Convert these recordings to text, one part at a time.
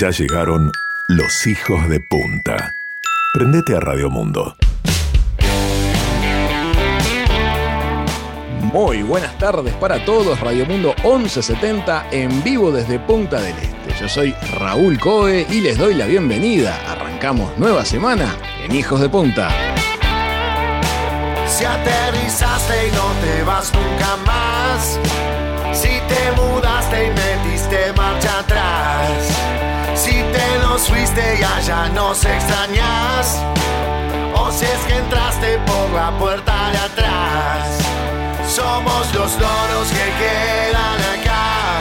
Ya llegaron los hijos de punta. Prendete a Radio Mundo. Muy buenas tardes para todos, Radio Mundo 1170 en vivo desde Punta del Este. Yo soy Raúl Coe y les doy la bienvenida. Arrancamos nueva semana en Hijos de Punta. Si aterrizaste y no te vas nunca fuiste y allá nos extrañas, o si es que entraste por la puerta de atrás. Somos los loros que quedan acá.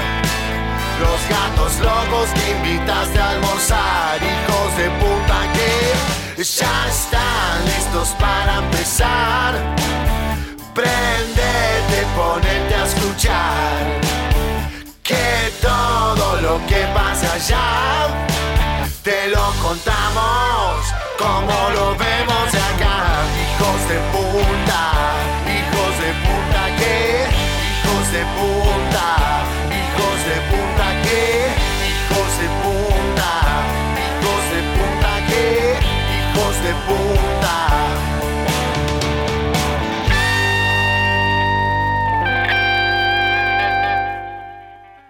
Los gatos locos que invitaste a almorzar. Hijos de puta que ya están listos para empezar. Prendete, ponete a escuchar. Que todo lo que pasa allá te lo contamos como lo vemos de acá. Hijos de puta, hijos de puta que, hijos de puta, hijos de puta que, hijos de puta, hijos de puta que, hijos de puta.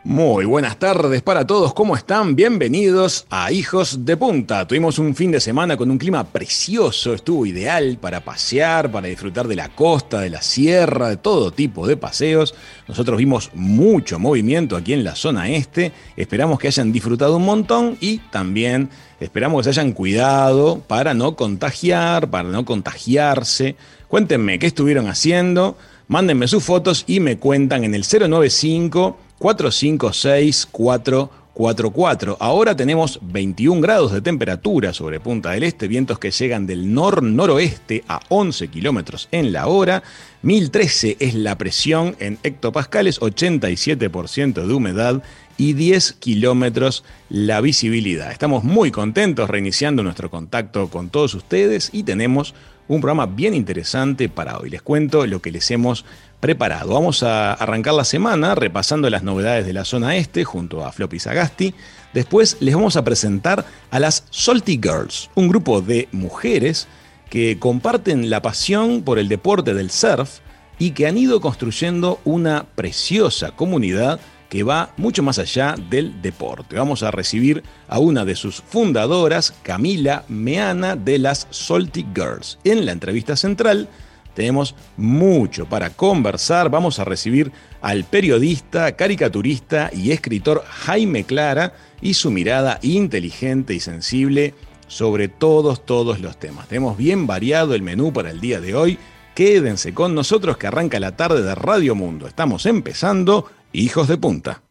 Muy buenas tardes para todos, ¿cómo están? Bienvenidos a Hijos de Punta. Tuvimos un fin de semana con un clima precioso, estuvo ideal para pasear, para disfrutar de la costa, de la sierra, de todo tipo de paseos. Nosotros vimos mucho movimiento aquí en la zona este, esperamos que hayan disfrutado un montón y también esperamos que se hayan cuidado para no contagiar, para no contagiarse. Cuéntenme qué estuvieron haciendo, mándenme sus fotos y me cuentan en el 095 456-444. Ahora tenemos 21 grados de temperatura sobre Punta del Este, vientos que llegan del nor-noroeste a 11 kilómetros en la hora. 1013 es la presión en hectopascales, 87% de humedad y 10 kilómetros la visibilidad. Estamos muy contentos reiniciando nuestro contacto con todos ustedes y tenemos un programa bien interesante para hoy. Les cuento lo que les hemos preparado. Vamos a arrancar la semana repasando las novedades de la zona este junto a Floppy Sagasti. Después les vamos a presentar a las Salty Girls, un grupo de mujeres que comparten la pasión por el deporte del surf y que han ido construyendo una preciosa comunidad que va mucho más allá del deporte. Vamos a recibir a una de sus fundadoras, Camila Meana, de las Salty Girls. En la entrevista central tenemos mucho para conversar. Vamos a recibir al periodista, caricaturista y escritor Jaime Clara y su mirada inteligente y sensible sobre todos, todos los temas. Tenemos bien variado el menú para el día de hoy. Quédense con nosotros que arranca la tarde de Radio Mundo. Estamos empezando Hijos de Punta.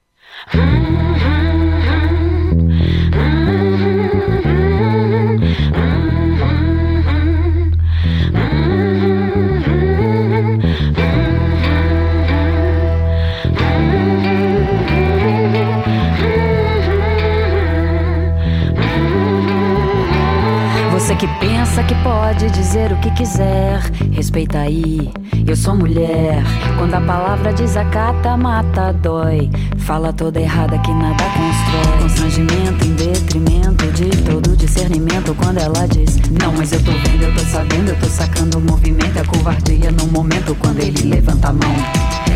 Você que pensa que pode dizer o que quiser, respeita aí. Eu sou mulher. Quando a palavra desacata, mata, dói. Fala toda errada que nada constrói. Constrangimento em detrimento de todo discernimento. Quando ela diz, não, mas eu tô vendo, eu tô sabendo, eu tô sacando o movimento. É covardia no momento quando ele levanta a mão.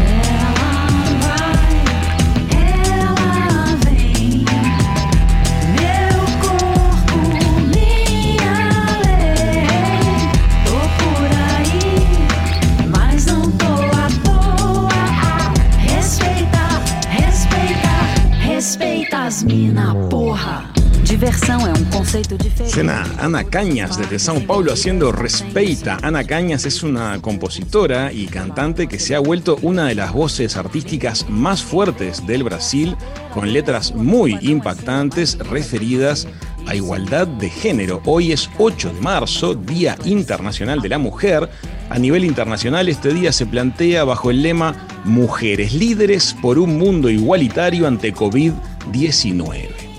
Ana Cañas desde São Paulo haciendo Respeita. Ana Cañas es una compositora y cantante que se ha vuelto una de las voces artísticas más fuertes del Brasil, con letras muy impactantes referidas a igualdad de género. Hoy es 8 de marzo, Día Internacional de la Mujer. A nivel internacional este día se plantea bajo el lema Mujeres líderes por un mundo igualitario ante COVID-19.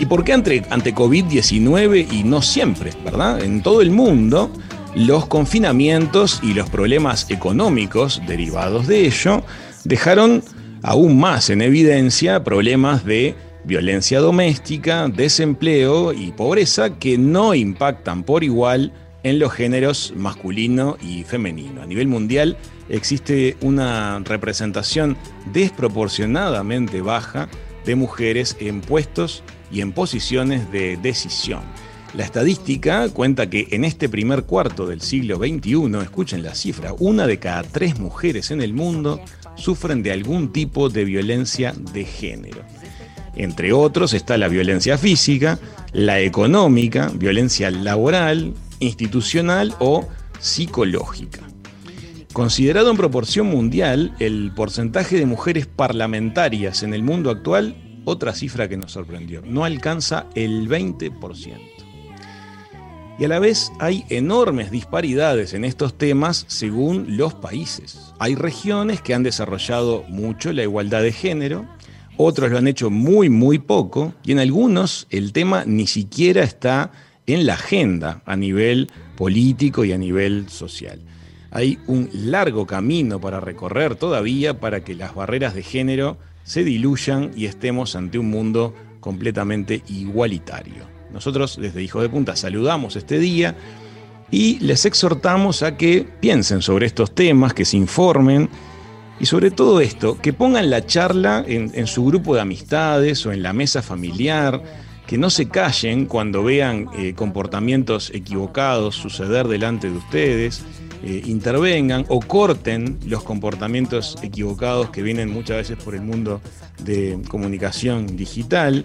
¿Y por qué ante, ante COVID-19 y no siempre, verdad? En todo el mundo, los confinamientos y los problemas económicos derivados de ello dejaron aún más en evidencia problemas de violencia doméstica, desempleo y pobreza que no impactan por igual en los géneros masculino y femenino. A nivel mundial existe una representación desproporcionadamente baja de mujeres en puestos y en posiciones de decisión. La estadística cuenta que en este primer cuarto del siglo XXI, escuchen la cifra, una de cada tres mujeres en el mundo sufren de algún tipo de violencia de género. Entre otros está la violencia física, la económica, violencia laboral, institucional o psicológica. Considerado en proporción mundial, el porcentaje de mujeres parlamentarias en el mundo actual, otra cifra que nos sorprendió, no alcanza el 20%. Y a la vez hay enormes disparidades en estos temas según los países. Hay regiones que han desarrollado mucho la igualdad de género, otros lo han hecho muy, muy poco, y en algunos el tema ni siquiera está en la agenda a nivel político y a nivel social. Hay un largo camino para recorrer todavía para que las barreras de género se diluyan y estemos ante un mundo completamente igualitario. Nosotros desde Hijo de Punta saludamos este día y les exhortamos a que piensen sobre estos temas, que se informen y sobre todo esto, que pongan la charla en, su grupo de amistades o en la mesa familiar, que no se callen cuando vean eh, comportamientos equivocados suceder delante de ustedes, eh, intervengan o corten los comportamientos equivocados que vienen muchas veces por el mundo de comunicación digital.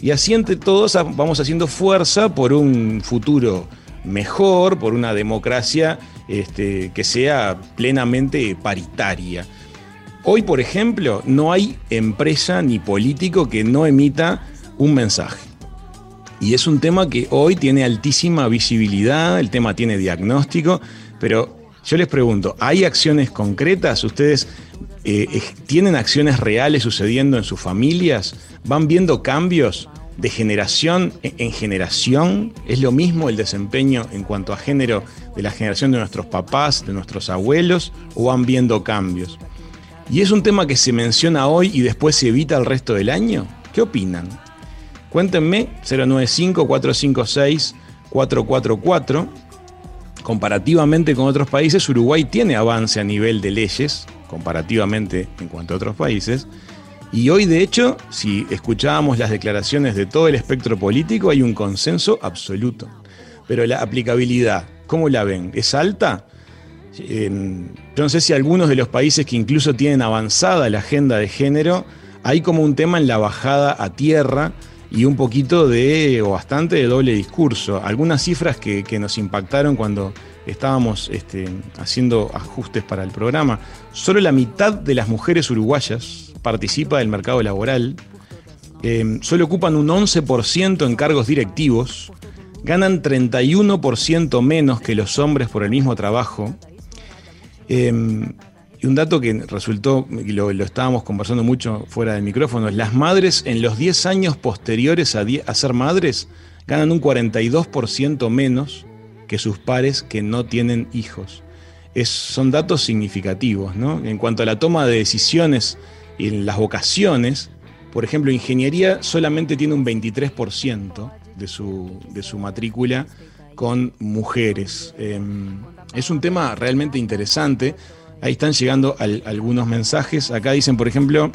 Y así entre todos vamos haciendo fuerza por un futuro mejor, por una democracia este, que sea plenamente paritaria. Hoy, por ejemplo, no hay empresa ni político que no emita un mensaje. Y es un tema que hoy tiene altísima visibilidad, el tema tiene diagnóstico, pero yo les pregunto, ¿hay acciones concretas? ¿Ustedes eh, tienen acciones reales sucediendo en sus familias? ¿Van viendo cambios de generación en generación? ¿Es lo mismo el desempeño en cuanto a género de la generación de nuestros papás, de nuestros abuelos, o van viendo cambios? ¿Y es un tema que se menciona hoy y después se evita el resto del año? ¿Qué opinan? Cuéntenme 095-456-444 comparativamente con otros países, Uruguay tiene avance a nivel de leyes, comparativamente en cuanto a otros países. Y hoy, de hecho, si escuchábamos las declaraciones de todo el espectro político, hay un consenso absoluto. Pero la aplicabilidad, ¿cómo la ven? ¿Es alta? yo no sé si algunos de los países que incluso tienen avanzada la agenda de género, hay como un tema en la bajada a tierra y un poquito de, o bastante de doble discurso. Algunas cifras que, nos impactaron cuando estábamos este, haciendo ajustes para el programa. Solo la mitad de las mujeres uruguayas participa del mercado laboral. Eh, solo ocupan un 11% en cargos directivos. Ganan 31% menos que los hombres por el mismo trabajo. Eh, y un dato que resultó, y lo, estábamos conversando mucho fuera del micrófono, las madres en los 10 años posteriores a, ser madres ganan un 42% menos que sus pares que no tienen hijos. Son datos significativos, ¿no? En cuanto a la toma de decisiones en las vocaciones, por ejemplo, ingeniería solamente tiene un 23% de su, de su matrícula con mujeres. Em, es un tema realmente interesante Ahí están llegando algunos mensajes. Acá dicen, por ejemplo,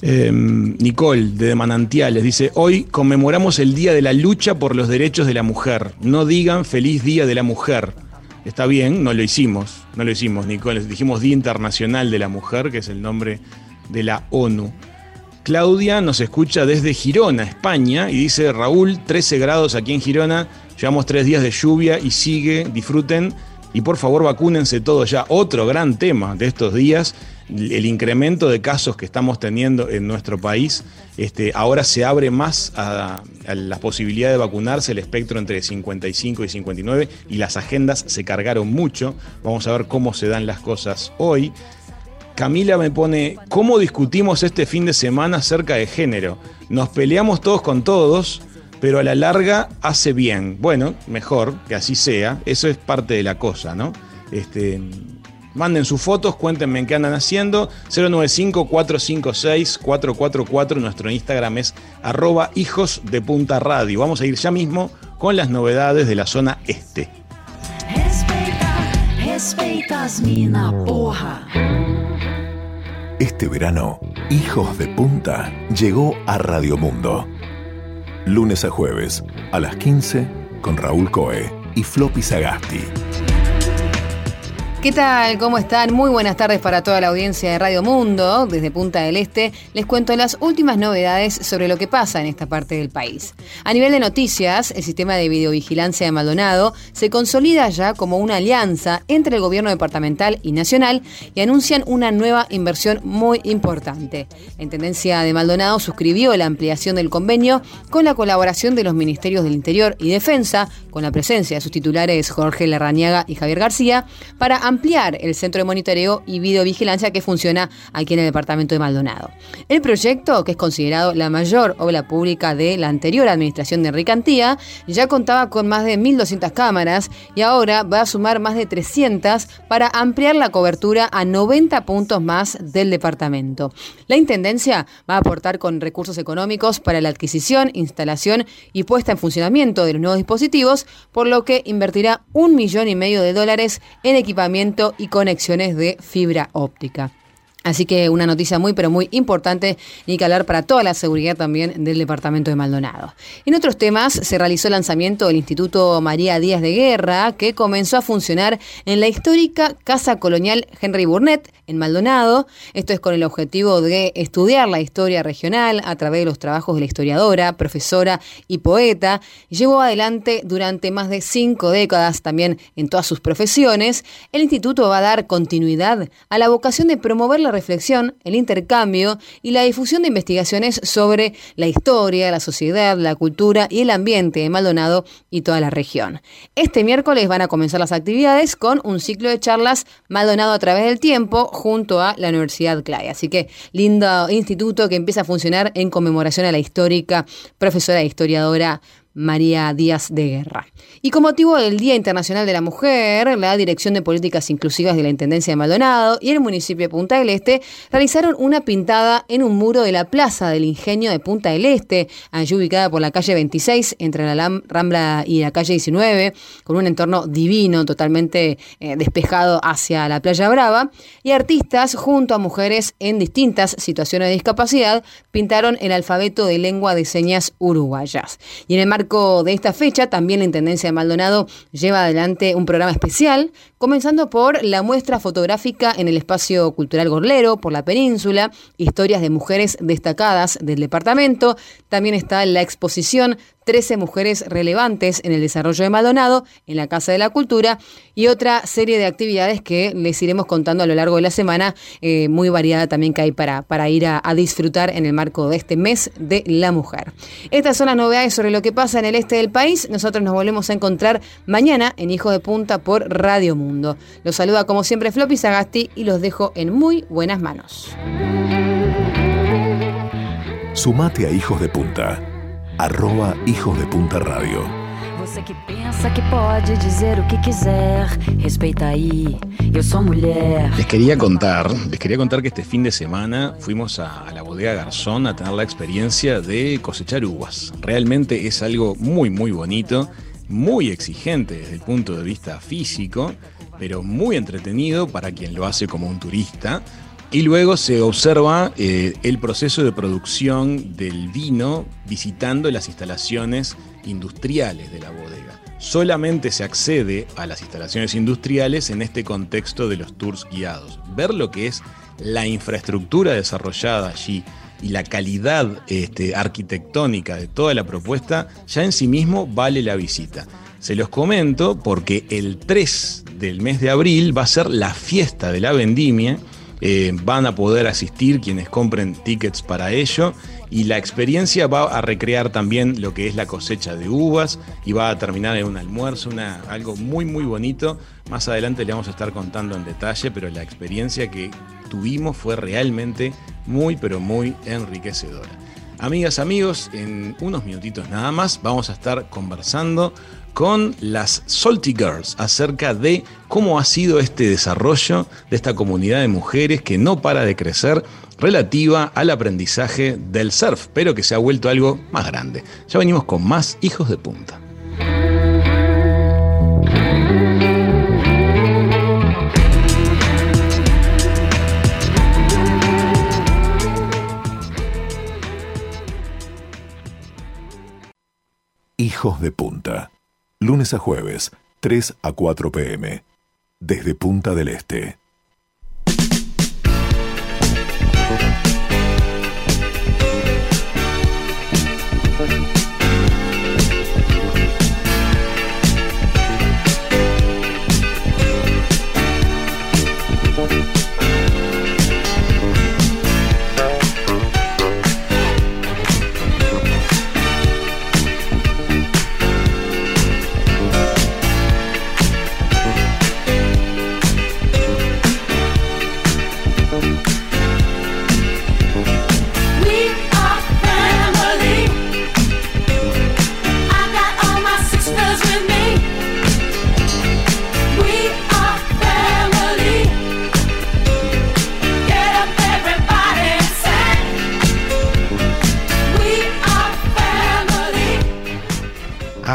em, Nicole de Manantiales dice, hoy conmemoramos el Día de la Lucha por los Derechos de la Mujer. No digan feliz Día de la Mujer. Está bien, no lo hicimos, no lo hicimos, Nicole. Dijimos Día Internacional de la Mujer, que es el nombre de la ONU. Claudia nos escucha desde Girona, España, y dice, Raúl, 13 grados aquí en Girona, llevamos tres días de lluvia y sigue, disfruten y por favor vacúnense todos ya. Otro gran tema de estos días, el incremento de casos que estamos teniendo en nuestro país. Este, ahora se abre más a, la posibilidad de vacunarse el espectro entre 55 y 59 y las agendas se cargaron mucho. Vamos a ver cómo se dan las cosas hoy. Camila me pone, ¿cómo discutimos este fin de semana acerca de género? Nos peleamos todos con todos pero a la larga hace bien. Bueno, mejor que así sea, eso es parte de la cosa, ¿no? Este, Manden sus fotos, cuéntenme en qué andan haciendo. 095-456-444. Nuestro Instagram es arroba hijos de punta radio. Vamos a ir ya mismo con las novedades de la zona este. Este verano, Hijos de Punta llegó a Radio Mundo. Lunes a jueves, a las 15, con Raúl Coe y Floppy Sagasti. ¿Qué tal? ¿Cómo están? Muy buenas tardes para toda la audiencia de Radio Mundo. Desde Punta del Este les cuento las últimas novedades sobre lo que pasa en esta parte del país. A nivel de noticias, el sistema de videovigilancia de Maldonado se consolida ya como una alianza entre el gobierno departamental y nacional y anuncian una nueva inversión muy importante. La Intendencia de Maldonado suscribió la ampliación del convenio con la colaboración de los Ministerios del Interior y Defensa, con la presencia de sus titulares Jorge Larrañaga y Javier García, para ampliar el centro de monitoreo y videovigilancia que funciona aquí en el departamento de Maldonado. El proyecto, que es considerado la mayor obra pública de la anterior administración de Enrique Antía, ya contaba con más de 1.200 cámaras y ahora va a sumar más de 300 para ampliar la cobertura a 90 puntos más del departamento. La Intendencia va a aportar con recursos económicos para la adquisición, instalación y puesta en funcionamiento de los nuevos dispositivos, por lo que invertirá un millón y medio de dólares en equipamiento y conexiones de fibra óptica. Así que una noticia muy pero muy importante y que hablar para toda la seguridad también del departamento de Maldonado. En otros temas se realizó el lanzamiento del Instituto María Díaz de Guerra que comenzó a funcionar en la histórica Casa Colonial Henry Burnett en Maldonado. Esto es con el objetivo de estudiar la historia regional a través de los trabajos de la historiadora, profesora y poeta. Llevó adelante durante más de cinco décadas también en todas sus profesiones. El instituto va a dar continuidad a la vocación de promover la reflexión, el intercambio y la difusión de investigaciones sobre la historia, la sociedad, la cultura y el ambiente de Maldonado y toda la región. Este miércoles van a comenzar las actividades con un ciclo de charlas Maldonado a través del tiempo junto a la Universidad Clay. Así que lindo instituto que empieza a funcionar en conmemoración a la histórica profesora e historiadora María Díaz de Guerra. Y con motivo del Día Internacional de la Mujer, la Dirección de Políticas Inclusivas de la Intendencia de Maldonado y el municipio de Punta del Este realizaron una pintada en un muro de la Plaza del Ingenio de Punta del Este, allí ubicada por la calle 26, entre la Rambla y la calle 19, con un entorno divino, totalmente eh, despejado hacia la Playa Brava, y artistas junto a mujeres en distintas situaciones de discapacidad pintaron el alfabeto de lengua de señas uruguayas. Y en el marco de esta fecha, también la Intendencia de Maldonado lleva adelante un programa especial, comenzando por la muestra fotográfica en el espacio cultural Gorlero, por la península, historias de mujeres destacadas del departamento. También está la exposición 13 mujeres relevantes en el desarrollo de Maldonado, en la Casa de la Cultura, y otra serie de actividades que les iremos contando a lo largo de la semana, eh, muy variada también que hay para, para ir a, a, disfrutar en el marco de este mes de la mujer. Estas son las novedades sobre lo que pasa en el este del país. Nosotros nos volvemos a encontrar mañana en Hijo de Punta por Radio Mundo. Los saluda como siempre Floppy Sagasti y los dejo en muy buenas manos. Sumate a Hijos de Punta arroba Hijos de Punta Radio. Você que pensa que pode dizer o que quiser, respeita aí, eu sou mulher. Les quería contar, les quería contar que este fin de semana fuimos a, a, la bodega Garzón a tener la experiencia de cosechar uvas. Realmente es algo muy muy bonito, muy exigente desde el punto de vista físico, pero muy entretenido para quien lo hace como un turista. Y luego se observa eh, el proceso de producción del vino visitando las instalaciones industriales de la bodega. Solamente se accede a las instalaciones industriales en este contexto de los tours guiados. Ver lo que es la infraestructura desarrollada allí y la calidad este, arquitectónica de toda la propuesta ya en sí mismo vale la visita. Se los comento porque el 3 del mes de abril va a ser la fiesta de la vendimia eh, van a poder asistir quienes compren tickets para ello y la experiencia va a recrear también lo que es la cosecha de uvas y va a terminar en un almuerzo, una, algo muy muy bonito. Más adelante le vamos a estar contando en detalle, pero la experiencia que tuvimos fue realmente muy pero muy enriquecedora. Amigas, amigos, en unos minutitos nada más vamos a estar conversando con las Salty Girls acerca de cómo ha sido este desarrollo de esta comunidad de mujeres que no para de crecer relativa al aprendizaje del surf, pero que se ha vuelto algo más grande. Ya venimos con más hijos de punta. Hijos de Punta. Lunes a jueves, 3 a 4 pm. Desde Punta del Este.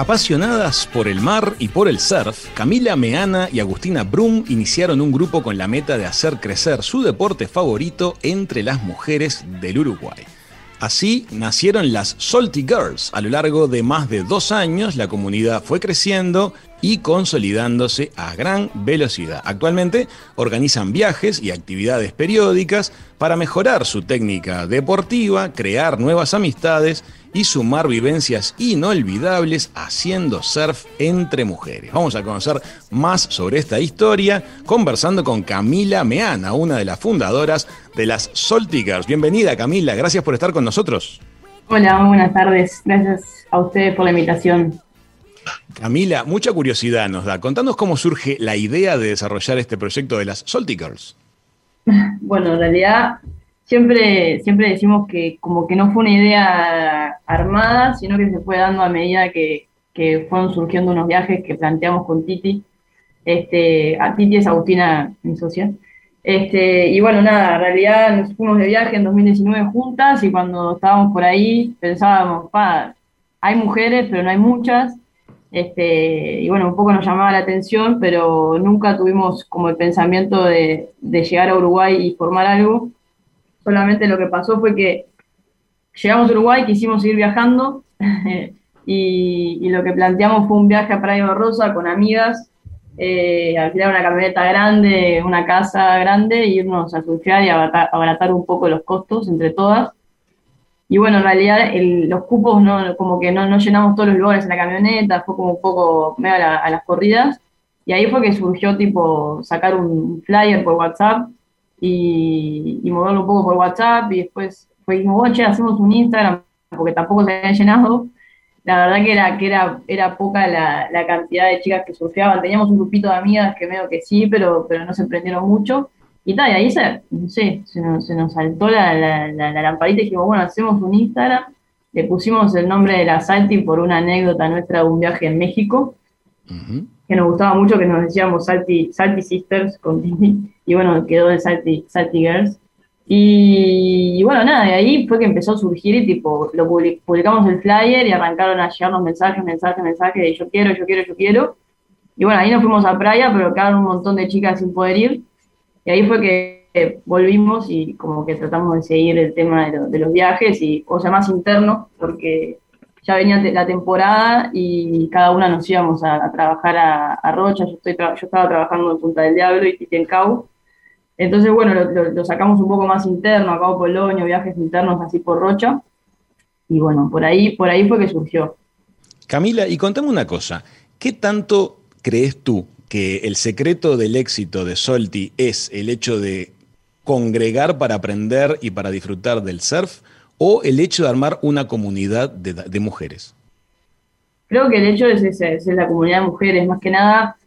Apasionadas por el mar y por el surf, Camila Meana y Agustina Brum iniciaron un grupo con la meta de hacer crecer su deporte favorito entre las mujeres del Uruguay. Así nacieron las Salty Girls. A lo largo de más de dos años, la comunidad fue creciendo y consolidándose a gran velocidad. Actualmente organizan viajes y actividades periódicas para mejorar su técnica deportiva, crear nuevas amistades y sumar vivencias inolvidables haciendo surf entre mujeres. Vamos a conocer más sobre esta historia conversando con Camila Meana, una de las fundadoras de las Girls. Bienvenida Camila, gracias por estar con nosotros. Hola, buenas tardes. Gracias a ustedes por la invitación. Camila, mucha curiosidad nos da. Contanos cómo surge la idea de desarrollar este proyecto de las Salty Girls. Bueno, en realidad siempre, siempre decimos que como que no fue una idea armada, sino que se fue dando a medida que, fueron surgiendo unos viajes que planteamos con Titi. Este, a Titi es Agustina, mi socia. Este, y bueno, nada, en realidad nos fuimos de viaje en 2019 juntas y cuando estábamos por ahí pensábamos, pa, hay mujeres, pero no hay muchas. Este, y bueno, un poco nos llamaba la atención, pero nunca tuvimos como el pensamiento de, llegar a Uruguay y formar algo. Solamente lo que pasó fue que llegamos a Uruguay, quisimos seguir viajando y, lo que planteamos fue un viaje a Praia Rosa con amigas, eh, alquilar una camioneta grande, una casa grande, irnos a surfear y abaratar, un poco los costos entre todas. Y bueno, en realidad los cupos no, como que no, llenamos todos los lugares en la camioneta, fue como un poco medio a, las corridas. Y ahí fue que surgió tipo sacar un flyer por WhatsApp y, moverlo un poco por WhatsApp y después fue dijimos, che, hacemos un Instagram porque tampoco se había llenado. La verdad que era, que era, era poca la, la, cantidad de chicas que surfeaban. Teníamos un grupito de amigas que medio que sí, pero, pero no se emprendieron mucho. Y tal, y ahí se, no sé, se nos, se nos saltó la, la, la, lamparita y dijimos, bueno, hacemos un Instagram. Le pusimos el nombre de la Salty por una anécdota nuestra de un viaje en México que nos gustaba mucho, que nos decíamos Salty, Salty Sisters con Disney, y bueno, quedó de Salty, Salty Girls. Y, bueno, nada, de ahí fue que empezó a surgir y tipo, lo publicamos el flyer y arrancaron a llegar los mensajes, mensajes, mensajes de yo quiero, yo quiero, yo quiero. Y bueno, ahí nos fuimos a playa, pero quedaron un montón de chicas sin poder ir. Y ahí fue que volvimos y como que tratamos de seguir el tema de, los viajes y, o sea, más interno, porque ya venía la temporada y cada una nos íbamos a, trabajar a, Rocha, yo, estaba trabajando en Punta del Diablo y en Cabo. Entonces, bueno, lo, sacamos un poco más interno, a Cabo Polonio, viajes internos así por Rocha. Y bueno, por ahí, por ahí fue que surgió. Camila, y contame una cosa, ¿qué tanto crees tú que el secreto del éxito de Solti es el hecho de congregar para aprender y para disfrutar del surf? o el hecho de armar una comunidad de, mujeres? Creo que el hecho es, es, la comunidad de mujeres, más que nada,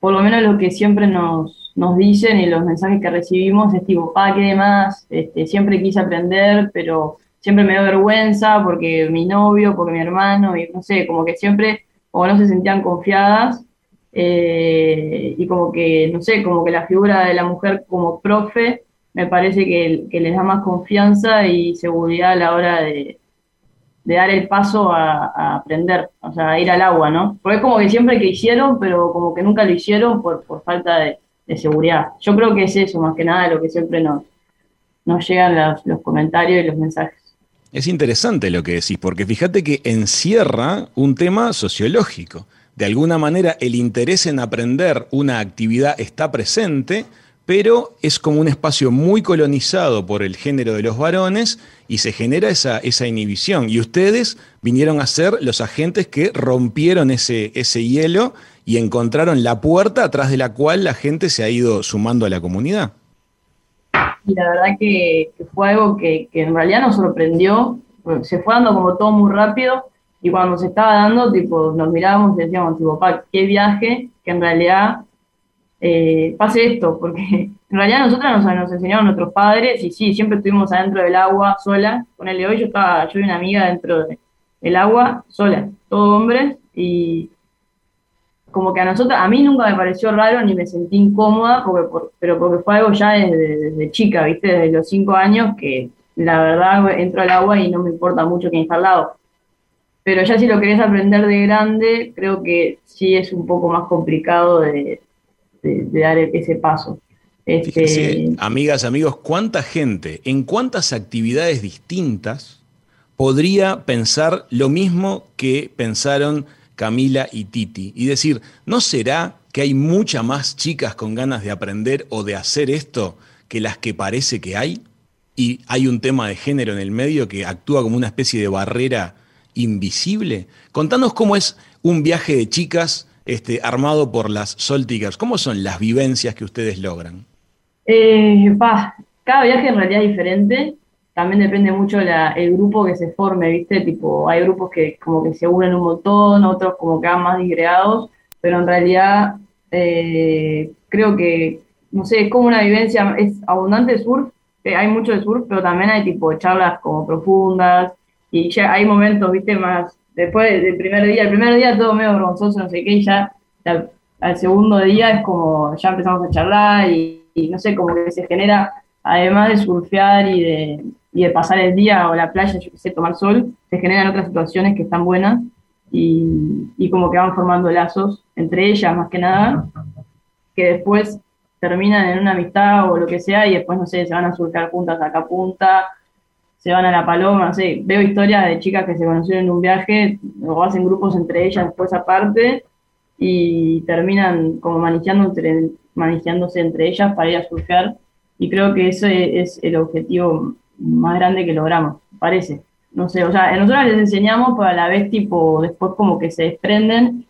por lo menos lo que siempre nos, nos dicen y los mensajes que recibimos es tipo, pa, ¿qué demás? Este, siempre quise aprender, pero siempre me da vergüenza porque mi novio, porque mi hermano, y no sé, como que siempre o no se sentían confiadas eh, y como que, no sé, como que la figura de la mujer como profe me parece que, les da más confianza y seguridad a la hora de, dar el paso a, aprender, o sea, a ir al agua, ¿no? Porque es como que siempre que hicieron, pero como que nunca lo hicieron por, falta de, seguridad. Yo creo que es eso, más que nada, lo que siempre nos, nos llegan los comentarios y los mensajes. Es interesante lo que decís, porque fíjate que encierra un tema sociológico. De alguna manera el interés en aprender una actividad está presente, pero es como un espacio muy colonizado por el género de los varones y se genera esa, esa inhibición. Y ustedes vinieron a ser los agentes que rompieron ese, ese hielo y encontraron la puerta atrás de la cual la gente se ha ido sumando a la comunidad. Y la verdad que, fue algo que, que, en realidad nos sorprendió, se fue dando como todo muy rápido y cuando se estaba dando, tipo, nos mirábamos y decíamos, tipo, pa, qué viaje, que en realidad eh, pase esto, porque en realidad nosotros nos, nos, enseñaron nuestros padres y sí, siempre estuvimos adentro del agua sola. Con el de hoy yo estaba, yo y una amiga dentro del agua sola, todos hombres, y como que a nosotros, a mí nunca me pareció raro ni me sentí incómoda, porque, pero porque fue algo ya desde, chica, ¿viste? Desde los cinco años que la verdad entro al agua y no me importa mucho quién está al lado. Pero ya si lo querés aprender de grande, creo que sí es un poco más complicado de, dar ese paso. Este... amigas, amigos, ¿cuánta gente en cuántas actividades distintas podría pensar lo mismo que pensaron Camila y Titi? Y decir, ¿no será que hay muchas más chicas con ganas de aprender o de hacer esto que las que parece que hay? Y hay un tema de género en el medio que actúa como una especie de barrera invisible? Contanos cómo es un viaje de chicas este, armado por las Soltigers. ¿Cómo son las vivencias que ustedes logran? Eh, cada viaje en realidad es diferente. También depende mucho el grupo que se forme, ¿viste? Tipo, hay grupos que como que se unen un montón, otros como que van más disgregados, pero en realidad eh, creo que, no sé, es como una vivencia, es abundante surf, eh, hay mucho de surf, pero también hay tipo charlas como profundas, y ya hay momentos, viste, más, después del primer día, el primer día todo medio vergonzoso, no sé qué, y ya al segundo día es como, ya empezamos a charlar y, no sé, como que se genera, además de surfear y de, y de pasar el día o la playa, yo qué sé, tomar sol, se generan otras situaciones que están buenas y, y como que van formando lazos entre ellas más que nada, que después terminan en una amistad o lo que sea y después, no sé, se van a surfear juntas acá a punta se van a la paloma, no veo historias de chicas que se conocieron en un viaje o hacen grupos entre ellas después aparte y terminan como manejando entre ellas para ir a surfear y creo que ese es el objetivo más grande que logramos, parece. No sé, o sea, nosotros les enseñamos, pero a la vez tipo después como que se desprenden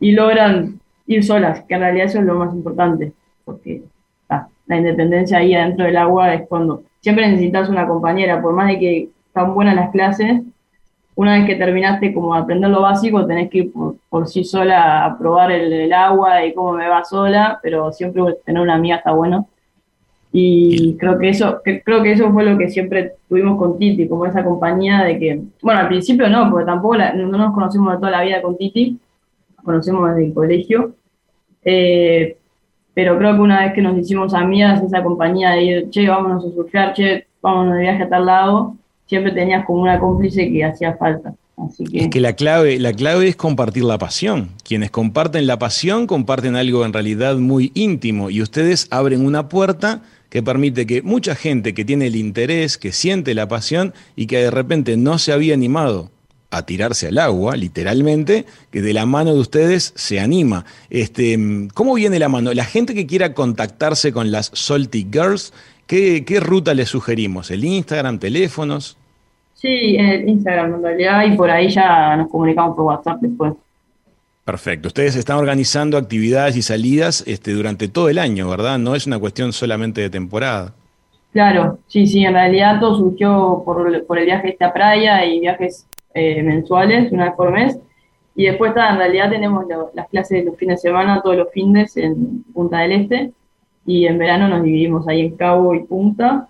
y logran ir solas, que en realidad eso es lo más importante, porque la independencia ahí adentro del agua es cuando siempre necesitas una compañera, por más de que están buenas las clases, una vez que terminaste como aprender lo básico, tenés que ir por, sí sola a probar el, agua y cómo me va sola, pero siempre tener una amiga está bueno. Y creo que eso, creo que eso fue lo que siempre tuvimos con Titi, como esa compañía de que, bueno, al principio no, porque tampoco no nos conocimos de toda la vida con Titi, nos conocemos desde el colegio, eh, pero creo que una vez que nos hicimos amigas, esa compañía de ir, che, vámonos a surfear, che, vámonos de viaje a tal lado, siempre tenías como una cómplice que hacía falta. Así que... Es que la clave, la clave es compartir la pasión. Quienes comparten la pasión comparten algo en realidad muy íntimo y ustedes abren una puerta que permite que mucha gente que tiene el interés, que siente la pasión y que de repente no se había animado a tirarse al agua, literalmente, que de la mano de ustedes se anima. Este, ¿Cómo viene la mano? La gente que quiera contactarse con las Salty Girls, ¿qué, ruta les sugerimos? ¿El Instagram, teléfonos? Sí, el Instagram en realidad, y por ahí ya nos comunicamos por WhatsApp después. Perfecto. Ustedes están organizando actividades y salidas este, durante todo el año, ¿verdad? No es una cuestión solamente de temporada. Claro, sí, sí, en realidad todo surgió por, por el viaje a esta playa y viajes eh, mensuales, una vez por mes. Y después, en realidad, tenemos las clases de los fines de semana, todos los fines en Punta del Este. Y en verano nos dividimos ahí en Cabo y Punta.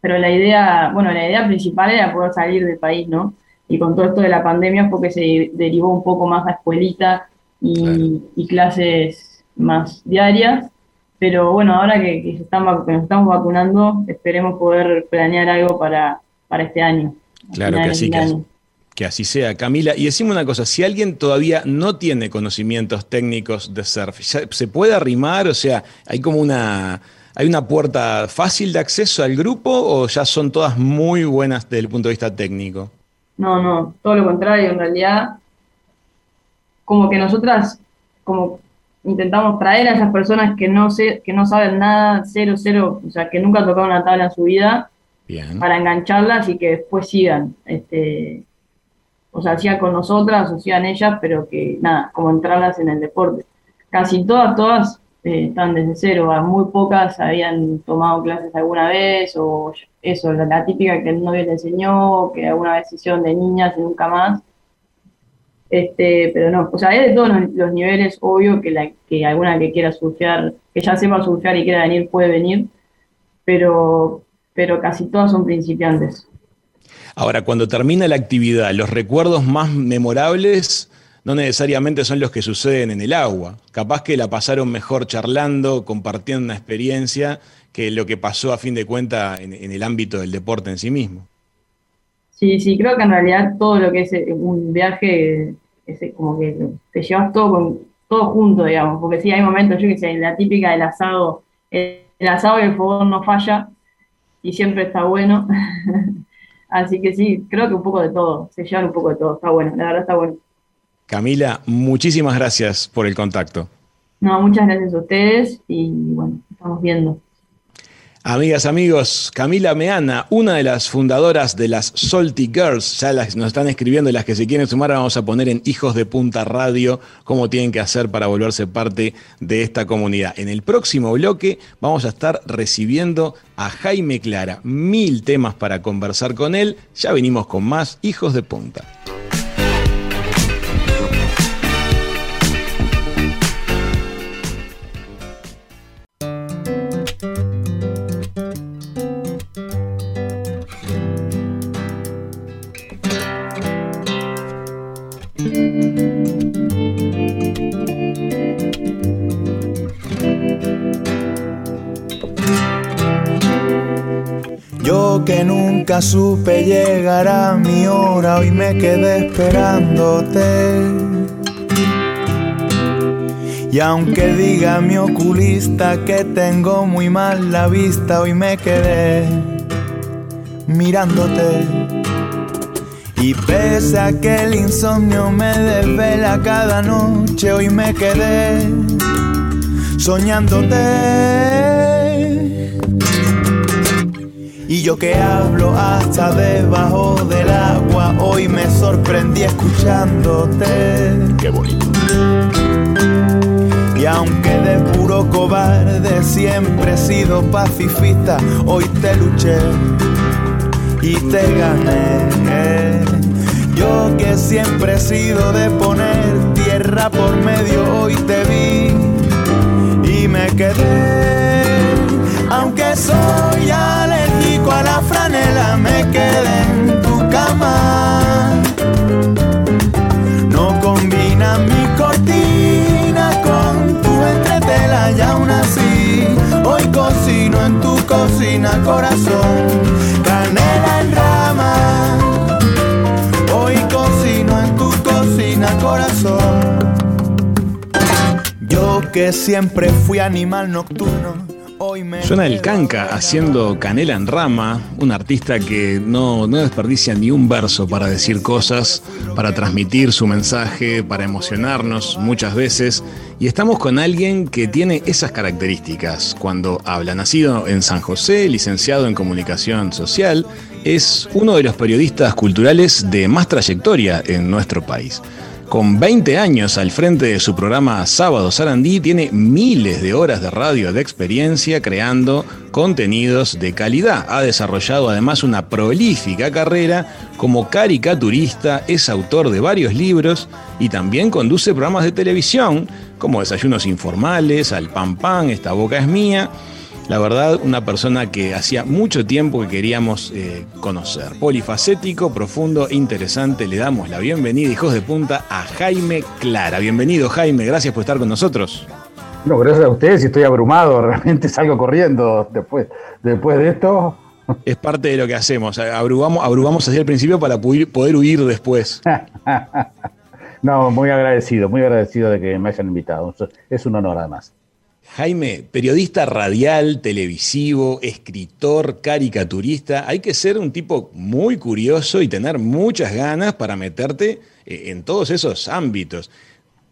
Pero la idea, bueno, la idea principal era poder salir del país, ¿no? y con todo esto de la pandemia fue que se derivó un poco más a escuelita y, y clases más diarias. Pero bueno, ahora que, que, que nos estamos vacunando, esperemos poder planear algo para, para este año. Claro que sí, que, que, así sea. Camila, y decimos una cosa, si alguien todavía no tiene conocimientos técnicos de surf, ¿se puede arrimar? O sea, hay como una... ¿Hay una puerta fácil de acceso al grupo o ya son todas muy buenas desde el punto de vista técnico? No, no, todo lo contrario, en realidad, como que nosotras, como intentamos traer a esas personas que no, sé, que no saben nada, cero, cero, o sea, que nunca tocado una tabla en su vida, para engancharlas y que después sigan, este, o sea, sigan con nosotras o sigan ellas, pero que nada, como entrarlas en el deporte. Casi todas, todas eh, están desde cero, muy pocas habían tomado clases alguna vez o eso, la, típica que el novio le enseñó, que alguna vez hicieron de niñas y nunca más. Este, pero no, o sea, hay de todos los, niveles, obvio que, la, que alguna que quiera surfear, que ya sepa surfear y quiera venir, puede venir, pero pero casi todas son principiantes. Ahora, cuando termina la actividad, los recuerdos más memorables no necesariamente son los que suceden en el agua. Capaz que la pasaron mejor charlando, compartiendo una experiencia, que lo que pasó a fin de cuentas en, el ámbito del deporte en sí mismo. Sí, sí, creo que en realidad todo lo que es eh, un viaje es como que te llevas todo, con, todo junto, digamos, porque sí hay momentos, yo que sé, la típica del asado, el, asado y el fogón no falla, y siempre está bueno. Así que sí, creo que un poco de todo, se llevan un poco de todo, está bueno, la verdad está bueno. Camila, muchísimas gracias por el contacto. No, muchas gracias a ustedes y bueno, estamos viendo. Amigas, amigos, Camila Meana, una de las fundadoras de las Salty Girls, ya las, nos están escribiendo las que se quieren sumar, vamos a poner en Hijos de Punta Radio cómo tienen que hacer para volverse parte de esta comunidad. En el próximo bloque vamos a estar recibiendo a Jaime Clara, mil temas para conversar con él, ya venimos con más Hijos de Punta. Supe llegar a mi hora, hoy me quedé esperándote. Y aunque diga mi oculista que tengo muy mal la vista, hoy me quedé mirándote. Y pese a que el insomnio me desvela cada noche, hoy me quedé soñándote. Yo que hablo hasta debajo del agua, hoy me sorprendí escuchándote. Qué bonito. Y aunque de puro cobarde siempre he sido pacifista, hoy te luché y te gané. Yo que siempre he sido de poner tierra por medio, hoy te vi y me quedé. Aunque soy a la franela, me quedé en tu cama. No combina mi cortina con tu entretela y aún así hoy cocino en tu cocina corazón. Canela en rama, hoy cocino en tu cocina corazón. Yo que siempre fui animal nocturno Suena el canca haciendo canela en rama, un artista que no, no, desperdicia ni un verso para decir cosas, para transmitir su mensaje, para emocionarnos muchas veces. Y estamos con alguien que tiene esas características cuando habla. Nacido en San José, licenciado en comunicación social, es uno de los periodistas culturales de más trayectoria en nuestro país. Con 20 años al frente de su programa Sábado Sarandí, tiene miles de horas de radio de experiencia creando contenidos de calidad. Ha desarrollado además una prolífica carrera como caricaturista, es autor de varios libros y también conduce programas de televisión como Desayunos Informales, Al Pan Pan, Esta Boca es Mía La verdad, una persona que hacía mucho tiempo que queríamos eh, conocer. Polifacético, profundo, interesante. Le damos la bienvenida, hijos de punta, a Jaime Clara. Bienvenido, Jaime. Gracias por estar con nosotros. No, gracias a ustedes estoy abrumado. Realmente salgo corriendo después, después de esto. Es parte de lo que hacemos. Abrugamos, abrugamos hacia el principio para poder huir después. no, muy agradecido, muy agradecido de que me hayan invitado. Es un honor además. Jaime, periodista radial, televisivo, escritor, caricaturista, hay que ser un tipo muy curioso y tener muchas ganas para meterte eh, en todos esos ámbitos.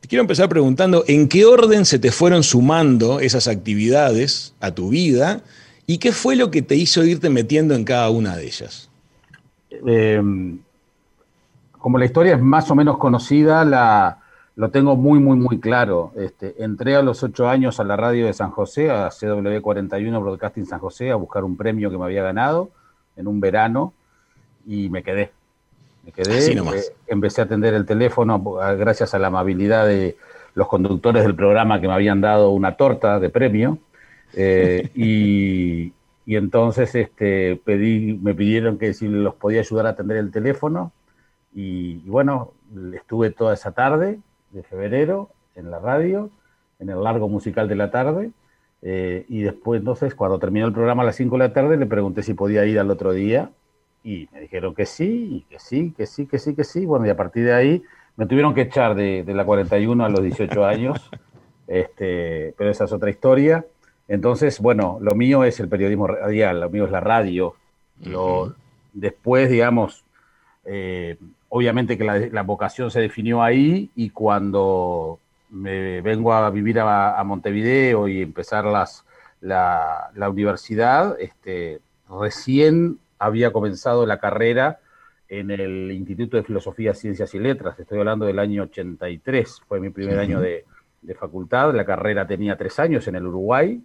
Te quiero empezar preguntando, ¿en qué orden se te fueron sumando esas actividades a tu vida y qué fue lo que te hizo irte metiendo en cada una de ellas? Eh, como la historia es más o menos conocida, la, lo tengo muy, muy, muy claro. Este, entré a los ocho años a la radio de San José, a CW41 Broadcasting San José, a buscar un premio que me había ganado en un verano y me quedé. Me quedé, eh, empecé a atender el teléfono gracias a la amabilidad de los conductores del programa que me habían dado una torta de premio. Eh, y, entonces este, pedí, me pidieron que si los podía ayudar a atender el teléfono. y bueno, estuve toda esa tarde de febrero en la radio, en el largo musical de la tarde. Eh, y después, entonces, cuando terminó el programa a las 5 de la tarde, le pregunté si podía ir al otro día. Y me dijeron que sí, y que sí, que sí, que sí, que sí. Bueno, y a partir de ahí me tuvieron que echar de, la 41 a los 18 años. este, pero esa es otra historia. Entonces, bueno, lo mío es el periodismo radial, lo mío es la radio. Lo, después, digamos, eh, obviamente que la, vocación se definió ahí y cuando me vengo a vivir a, Montevideo y empezar las, la, universidad, este, recién había comenzado la carrera en el Instituto de Filosofía, Ciencias y Letras. Estoy hablando del año 83, fue mi primer año de, de, facultad. La carrera tenía tres años en el Uruguay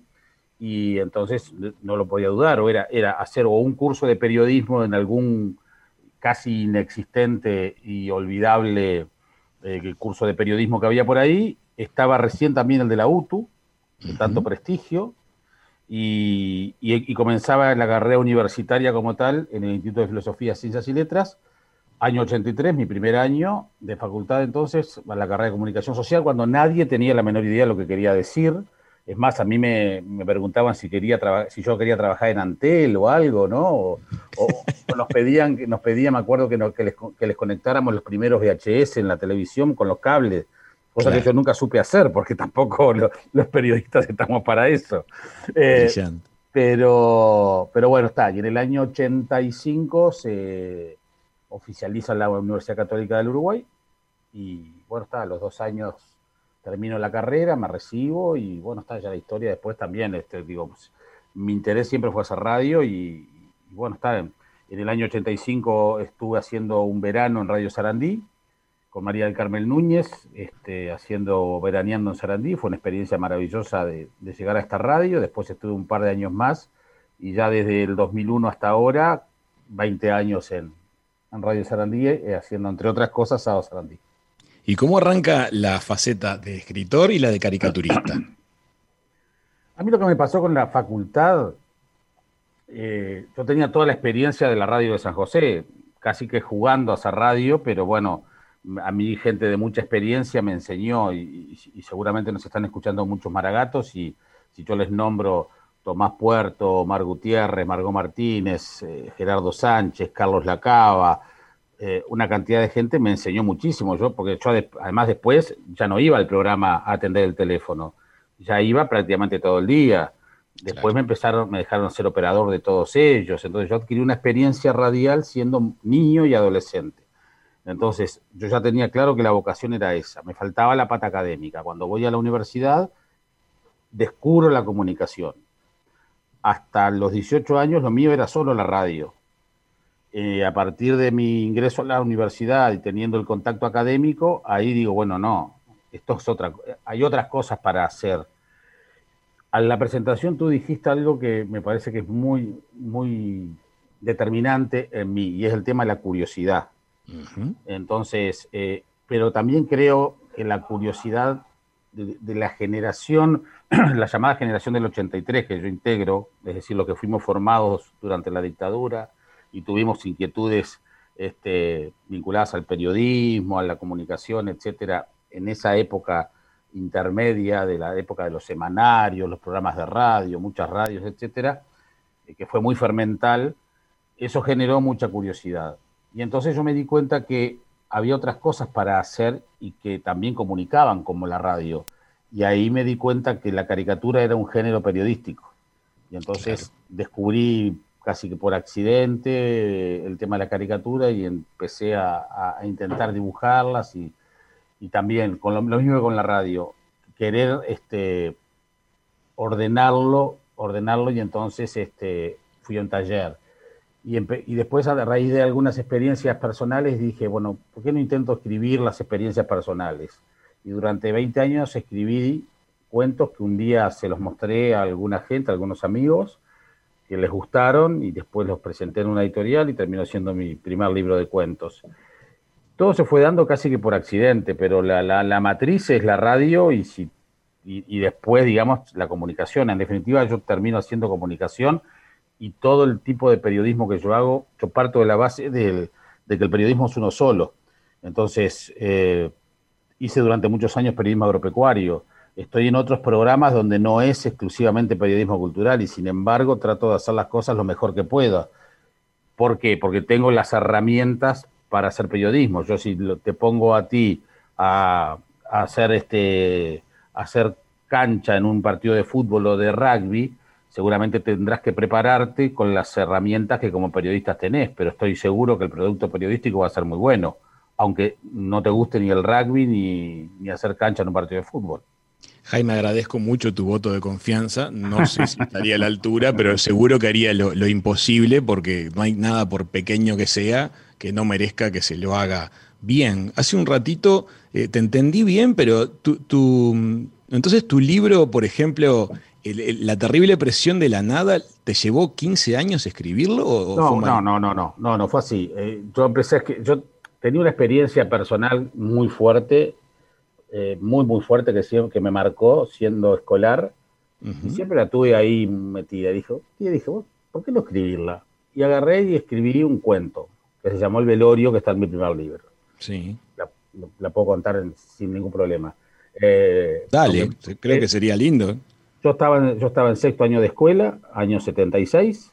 y entonces no lo podía dudar. O era, era hacer o un curso de periodismo en algún casi inexistente y olvidable eh, curso de periodismo que había por ahí. Estaba recién también el de la UTU, de tanto prestigio, y, comenzaba la carrera universitaria como tal en el Instituto de Filosofía, Ciencias y Letras. Año 83, mi primer año de facultad entonces, la carrera de comunicación social, cuando nadie tenía la menor idea de lo que quería decir es más, a mí me, preguntaban si, quería si yo quería trabajar en Antel o algo, ¿no? O, nos pedían, nos pedían, me acuerdo, que, les, conectáramos los primeros VHS en la televisión con los cables, cosa que yo nunca supe hacer, porque tampoco los periodistas estamos para eso. Eh, pero, pero bueno, está. Y en el año 85 se oficializa la Universidad Católica del Uruguay. Y bueno, está, a los dos años termino la carrera, me recibo y bueno, está ya la historia después también, este, digo, pues, mi interés siempre fue hacer radio y, bueno, está en, el año 85 estuve haciendo un verano en Radio Sarandí con María del Carmel Núñez, este, haciendo veraneando en Sarandí, fue una experiencia maravillosa de, llegar a esta radio, después estuve un par de años más y ya desde el 2001 hasta ahora, 20 años en, Radio Sarandí, eh, haciendo entre otras cosas Sábado Sarandí. ¿Y cómo arranca la faceta de escritor y la de caricaturista? A mí lo que me pasó con la facultad, eh, yo tenía toda la experiencia de la radio de San José, casi que jugando a esa radio, pero bueno, a mí gente de mucha experiencia me enseñó y, seguramente nos están escuchando muchos maragatos y si yo les nombro Tomás Puerto, Mar Gutiérrez, Margot Martínez, eh, Gerardo Sánchez, Carlos Lacaba, eh, una cantidad de gente me enseñó muchísimo, yo, porque yo además después ya no iba al programa a atender el teléfono, ya iba prácticamente todo el día. Después me empezaron, me dejaron ser operador de todos ellos, entonces yo adquirí una experiencia radial siendo niño y adolescente. Entonces, yo ya tenía claro que la vocación era esa, me faltaba la pata académica. Cuando voy a la universidad, descubro la comunicación. Hasta los 18 años lo mío era solo la radio eh, a partir de mi ingreso a la universidad y teniendo el contacto académico, ahí digo, bueno, no, esto es otra, hay otras cosas para hacer. A la presentación tú dijiste algo que me parece que es muy, muy determinante en mí, y es el tema de la curiosidad. Entonces, eh, pero también creo que la curiosidad de, la generación, la llamada generación del 83 que yo integro, es decir, los que fuimos formados durante la dictadura y tuvimos inquietudes este, vinculadas al periodismo, a la comunicación, etcétera, en esa época intermedia de la época de los semanarios, los programas de radio, muchas radios, etcétera, eh, que fue muy fermental, eso generó mucha curiosidad. Y entonces yo me di cuenta que había otras cosas para hacer y que también comunicaban como la radio. Y ahí me di cuenta que la caricatura era un género periodístico. Y entonces descubrí casi que por accidente el tema de la caricatura y empecé a, intentar dibujarlas y, también con lo, mismo que con la radio, querer este, ordenarlo, ordenarlo y entonces este, fui a un taller y, después, a raíz de algunas experiencias personales, dije, bueno, ¿por qué no intento escribir las experiencias personales? Y durante 20 años escribí cuentos que un día se los mostré a alguna gente, a algunos amigos, que les gustaron y después los presenté en una editorial y terminó siendo mi primer libro de cuentos. Todo se fue dando casi que por accidente, pero la, matriz es la radio y, si, y después, digamos, la comunicación. En definitiva, yo termino haciendo comunicación y todo el tipo de periodismo que yo hago, yo parto de la base de que el periodismo es uno solo. Entonces, eh, hice durante muchos años periodismo agropecuario. Estoy en otros programas donde no es exclusivamente periodismo cultural y sin embargo trato de hacer las cosas lo mejor que pueda. ¿Por qué? Porque tengo las herramientas para hacer periodismo. Yo si te pongo a ti a, hacer este hacer cancha en un partido de fútbol o de rugby, seguramente tendrás que prepararte con las herramientas que como periodistas tenés, pero estoy seguro que el producto periodístico va a ser muy bueno, aunque no te guste ni el rugby ni, hacer cancha en un partido de fútbol. Jaime, agradezco mucho tu voto de confianza. No sé si estaría a la altura, pero seguro que haría lo, imposible porque no hay nada por pequeño que sea que no merezca que se lo haga bien. Hace un ratito eh, te entendí bien, pero tu, entonces tu libro, por ejemplo, la terrible presión de la nada, ¿te llevó 15 años escribirlo? O no, no, no, no, no, no, no, fue así. Eh, yo empecé que yo tenía una experiencia personal muy fuerte, eh, muy, muy fuerte que, que me marcó siendo escolar. Y siempre la tuve ahí metida. Dijo, y dije, ¿por qué no escribirla? Y agarré y escribí un cuento que se llamó El Velorio, que está en mi primer libro. Sí. La, puedo contar sin ningún problema. Eh, Dale, creo que sería lindo. Yo estaba, en, yo estaba en sexto año de escuela, año 76.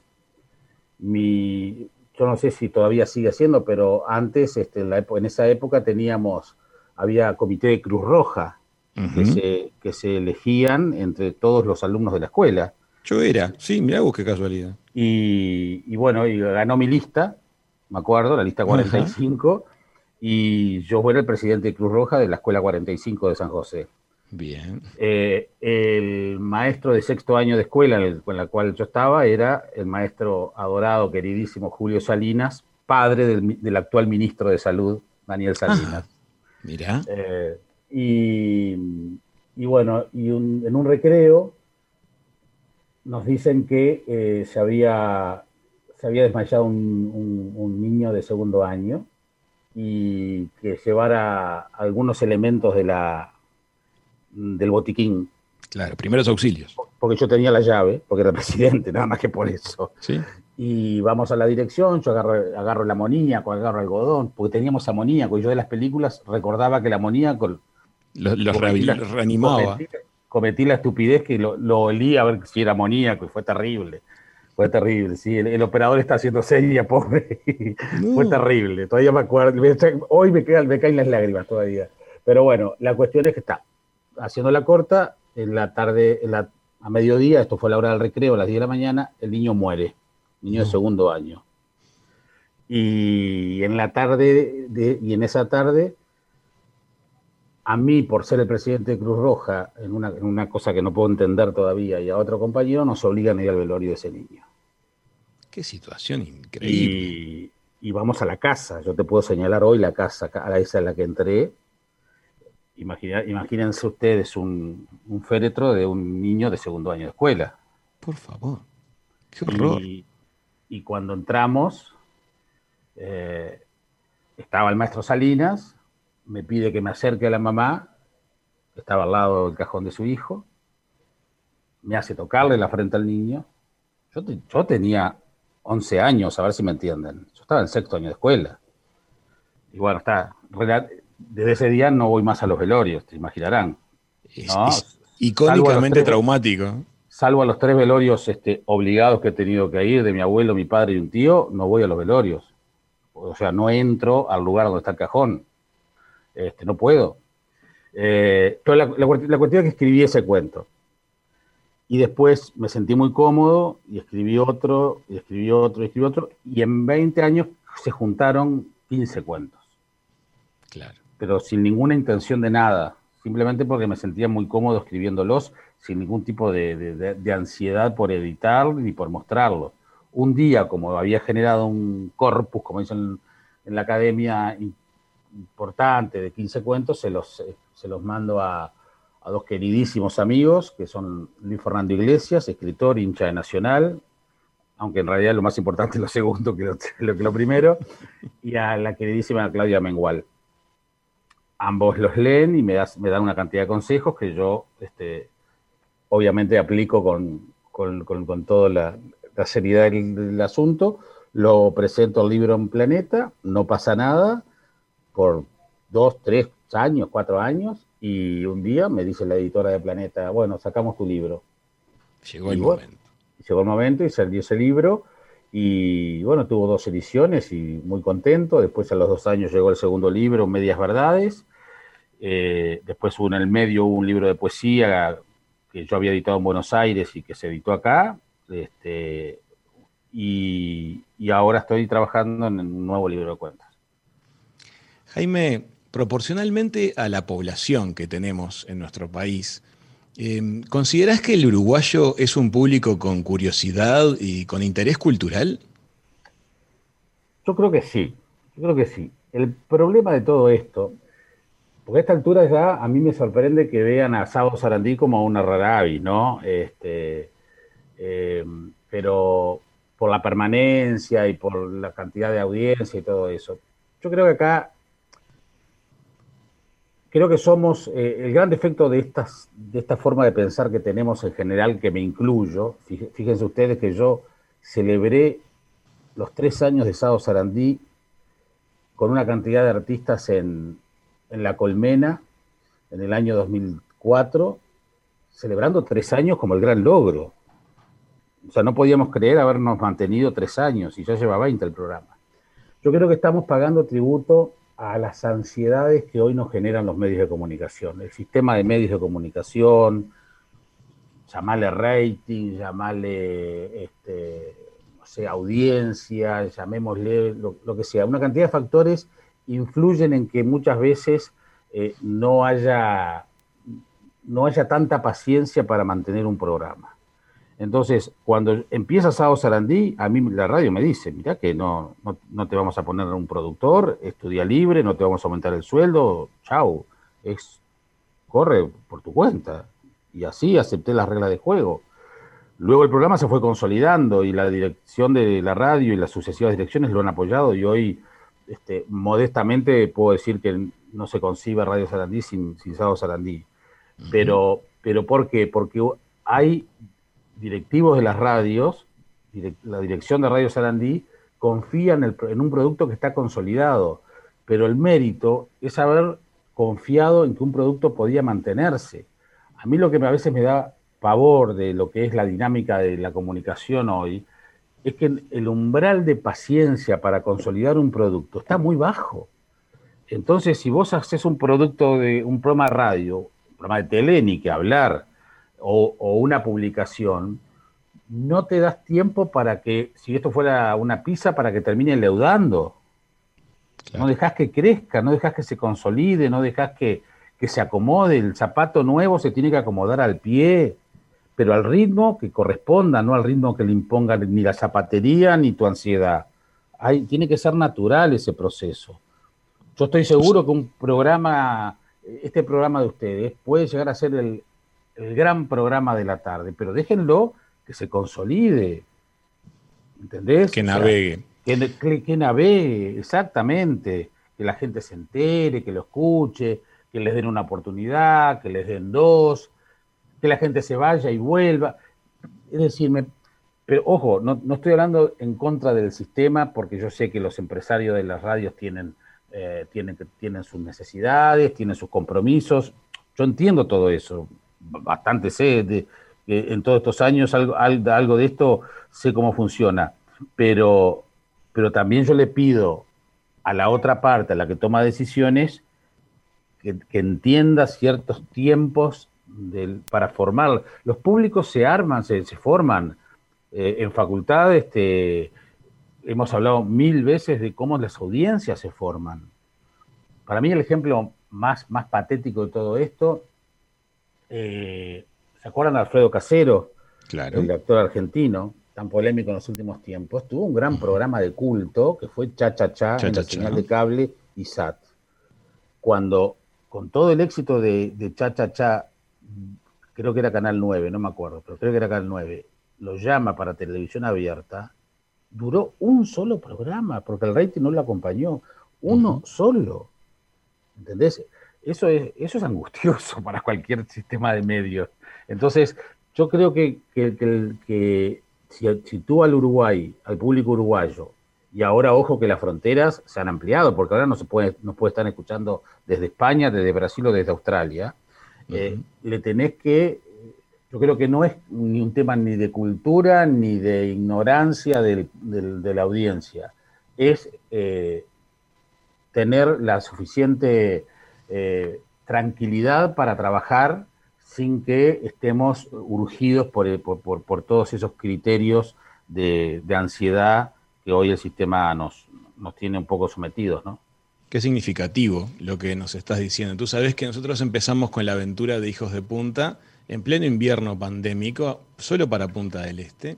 Mi, yo no sé si todavía sigue siendo, pero antes, este, en, la, en esa época teníamos, había comité de Cruz Roja, que, se, que se elegían entre todos los alumnos de la escuela. Yo era, sí, mira vos qué casualidad. Y, y, bueno, y ganó mi lista, me acuerdo, la lista 45, y yo era el presidente de Cruz Roja de la escuela 45 de San José. Bien. Eh, el maestro de sexto año de escuela con la cual yo estaba era el maestro adorado, queridísimo Julio Salinas, padre del, actual ministro de Salud, Daniel Salinas. Mira. Eh, y, bueno, y en un recreo nos dicen que eh, se, había, se había desmayado un niño de segundo año y que llevara algunos elementos de la del botiquín. Claro, primeros auxilios. Porque yo tenía la llave, porque era presidente, nada más que por eso. ¿Sí? Y vamos a la dirección, yo agarro, agarro el amoníaco, agarro algodón, porque teníamos amoníaco, y yo de las películas recordaba que el amoníaco... Los reanimaba. Cometí, la estupidez que lo, lo, olí a ver si era amoníaco, y fue terrible. Fue terrible, sí. El, operador está haciendo seria, pobre. Fue terrible. Todavía me acuerdo. Hoy me, me caen las lágrimas todavía. Pero bueno, la cuestión es que está haciendo la corta, en la tarde, a mediodía, esto fue la hora del recreo, a las 10 de la mañana, el niño muere, niño de segundo año. Y en la tarde, y en esa tarde, a mí, por ser el presidente de Cruz Roja, en una, cosa que no puedo entender todavía, y a otro compañero, nos obligan a ir al velorio de ese niño. Qué situación increíble. Y, vamos a la casa. Yo te puedo señalar hoy la casa, a esa en la que entré, imagínense ustedes un, féretro de un niño de segundo año de escuela. Por favor, qué horror. Y, cuando entramos, eh, estaba el maestro Salinas, me pide que me acerque a la mamá, estaba al lado del cajón de su hijo, me hace tocarle la frente al niño. Yo, yo tenía 11 años, a ver si me entienden. Yo estaba en sexto año de escuela. Y bueno, está, desde ese día no voy más a los velorios, te imaginarán. Es, icónicamente traumático. Salvo a los tres velorios este, obligados que he tenido que ir, de mi abuelo, mi padre y un tío, no voy a los velorios. O sea, no entro al lugar donde está el cajón. Este, no puedo. Eh, la, la, cuestión es que escribí ese cuento. Y después me sentí muy cómodo y escribí otro, y escribí otro, y escribí otro. Y en 20 años se juntaron 15 cuentos. Claro. Pero sin ninguna intención de nada. Simplemente porque me sentía muy cómodo escribiéndolos sin ningún tipo de, ansiedad por editar ni por mostrarlo. Un día, como había generado un corpus, como dicen en la academia, importante de 15 cuentos, se los, se los mando a, dos queridísimos amigos, que son Luis Fernando Iglesias, escritor, hincha de Nacional, aunque en realidad lo más importante es lo segundo que lo, que lo primero, y a la queridísima Claudia Mengual. Ambos los leen y me, me dan una cantidad de consejos que yo este, obviamente aplico con, con, toda la, seriedad del, asunto, lo presento al libro en Planeta, no pasa nada, por dos, tres años, cuatro años, y un día me dice la editora de Planeta, bueno, sacamos tu libro. Llegó el momento. Llegó el momento y salió ese libro, y bueno, tuvo dos ediciones y muy contento. Después a los dos años llegó el segundo libro, Medias Verdades. Eh, después hubo en el medio un libro de poesía que yo había editado en Buenos Aires y que se editó acá. Este, y, ahora estoy trabajando en un nuevo libro de cuentas. Jaime, proporcionalmente a la población que tenemos en nuestro país, eh, ¿considerás que el uruguayo es un público con curiosidad y con interés cultural? Yo creo que sí, yo creo que sí. El problema de todo esto porque a esta altura ya a mí me sorprende que vean a Sabo Sarandí como una rara ¿no? Este, eh, pero por la permanencia y por la cantidad de audiencia y todo eso. Yo creo que acá, creo que somos, eh, el gran defecto de, estas, de esta forma de pensar que tenemos en general, que me incluyo, fíjense ustedes que yo celebré los tres años de Sado Sarandí con una cantidad de artistas en, en La Colmena en el año 2004, celebrando tres años como el gran logro. O sea, no podíamos creer habernos mantenido tres años y ya lleva 20 el programa. Yo creo que estamos pagando tributo a las ansiedades que hoy nos generan los medios de comunicación. El sistema de medios de comunicación, llamarle rating, llamarle este, no sé, audiencia, llamémosle lo, que sea, una cantidad de factores influyen en que muchas veces eh, no, haya, no haya tanta paciencia para mantener un programa. Entonces, cuando empieza Sao Sarandí, a mí la radio me dice, mira que no, no, te vamos a poner un productor, estudia libre, no te vamos a aumentar el sueldo, chau, es, corre por tu cuenta. Y así acepté las reglas de juego. Luego el programa se fue consolidando y la dirección de la radio y las sucesivas direcciones lo han apoyado y hoy este, modestamente puedo decir que no se concibe Radio Sarandí sin, sin Sado Sarandí. Pero, pero ¿por qué? Porque hay directivos de las radios, la dirección de Radio Sarandí, confía en, en un producto que está consolidado, pero el mérito es haber confiado en que un producto podía mantenerse. A mí lo que a veces me da pavor de lo que es la dinámica de la comunicación hoy es que el umbral de paciencia para consolidar un producto está muy bajo. Entonces, si vos haces un producto de un programa de radio, un programa de tele, ni que hablar, o, una publicación, no te das tiempo para que, si esto fuera una pizza, para que termine leudando. No dejas que crezca, no dejas que se consolide, no dejas que, que se acomode. El zapato nuevo se tiene que acomodar al pie pero al ritmo que corresponda, no al ritmo que le imponga ni la zapatería ni tu ansiedad. Hay, tiene que ser natural ese proceso. Yo estoy seguro que un programa, este programa de ustedes, puede llegar a ser el, gran programa de la tarde, pero déjenlo que se consolide. ¿Entendés? Que navegue. que, que navegue, exactamente. Que la gente se entere, que lo escuche, que les den una oportunidad, que les den dos, que la gente se vaya y vuelva. Es decir, pero ojo, no, estoy hablando en contra del sistema porque yo sé que los empresarios de las radios tienen, eh, tienen, tienen sus necesidades, tienen sus compromisos. Yo entiendo todo eso, bastante sé, de, en todos estos años algo, algo de esto sé cómo funciona, pero, pero también yo le pido a la otra parte, a la que toma decisiones, que, entienda ciertos tiempos para formar. Los públicos se arman, se, forman. Eh, en facultad este, hemos hablado mil veces de cómo las audiencias se forman. Para mí el ejemplo más, más patético de todo esto, eh, ¿se acuerdan de Alfredo Casero? Claro. El actor argentino, tan polémico en los últimos tiempos, tuvo un gran programa de culto que fue Cha Cha Cha, en la señal de cable y SAT. Cuando con todo el éxito de, Cha Cha Cha, creo que era Canal 9, no me acuerdo, pero creo que era Canal 9, lo llama para televisión abierta, duró un solo programa, porque el rating no lo acompañó, uno solo. ¿Entendés? Eso es, eso es angustioso para cualquier sistema de medios. Entonces, yo creo que, que, si, si, tú al Uruguay, al público uruguayo, y ahora ojo que las fronteras se han ampliado, porque ahora no se puede, no puede estar escuchando desde España, desde Brasil o desde Australia. Eh, le tenés que, yo creo que no es ni un tema ni de cultura ni de ignorancia de la audiencia, es eh, tener la suficiente eh, tranquilidad para trabajar sin que estemos urgidos por, por, todos esos criterios de, de ansiedad que hoy el sistema nos, nos tiene un poco sometidos, ¿no? Qué significativo lo que nos estás diciendo. Tú sabes que nosotros empezamos con la aventura de Hijos de Punta en pleno invierno pandémico, solo para Punta del Este,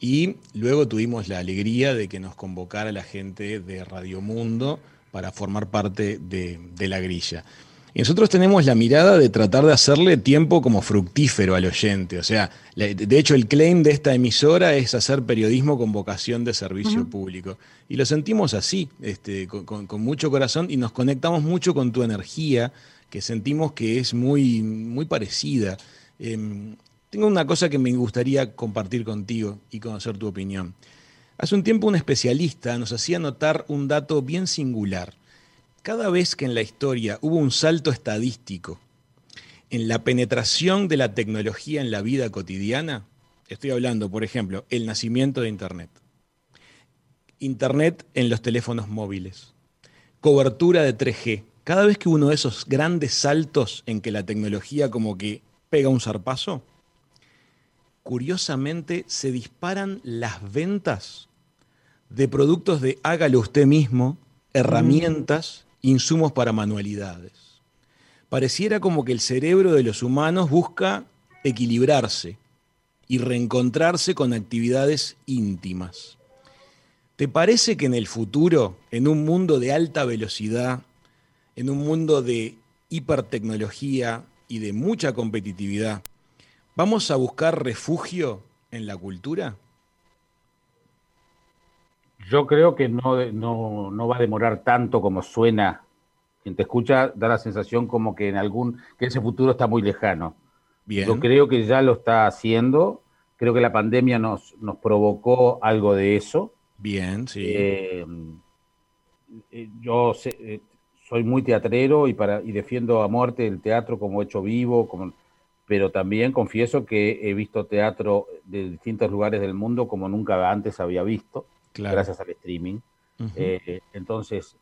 y luego tuvimos la alegría de que nos convocara la gente de Radio Mundo para formar parte de, de la grilla. Y nosotros tenemos la mirada de tratar de hacerle tiempo como fructífero al oyente. O sea, de hecho el claim de esta emisora es hacer periodismo con vocación de servicio público. Y lo sentimos así, este, con, mucho corazón y nos conectamos mucho con tu energía, que sentimos que es muy, muy parecida. Em, tengo una cosa que me gustaría compartir contigo y conocer tu opinión. Hace un tiempo un especialista nos hacía notar un dato bien singular cada vez que en la historia hubo un salto estadístico en la penetración de la tecnología en la vida cotidiana, estoy hablando, por ejemplo, el nacimiento de Internet, Internet en los teléfonos móviles, cobertura de 3G, cada vez que uno de esos grandes saltos en que la tecnología como que pega un zarpazo, curiosamente se disparan las ventas de productos de hágalo usted mismo, herramientas insumos para manualidades. Pareciera como que el cerebro de los humanos busca equilibrarse y reencontrarse con actividades íntimas. ¿Te parece que en el futuro, en un mundo de alta velocidad, en un mundo de hipertecnología y de mucha competitividad, vamos a buscar refugio en la cultura? Yo creo que no, no, va a demorar tanto como suena. Quien te escucha da la sensación como que en algún, que ese futuro está muy lejano. Bien. Yo creo que ya lo está haciendo. Creo que la pandemia nos, nos provocó algo de eso. Bien, sí. Eh, eh, yo eh, soy muy teatrero y, para, y defiendo a muerte el teatro como hecho vivo, como, pero también confieso que he visto teatro de distintos lugares del mundo como nunca antes había visto gracias al streaming. Eh, entonces,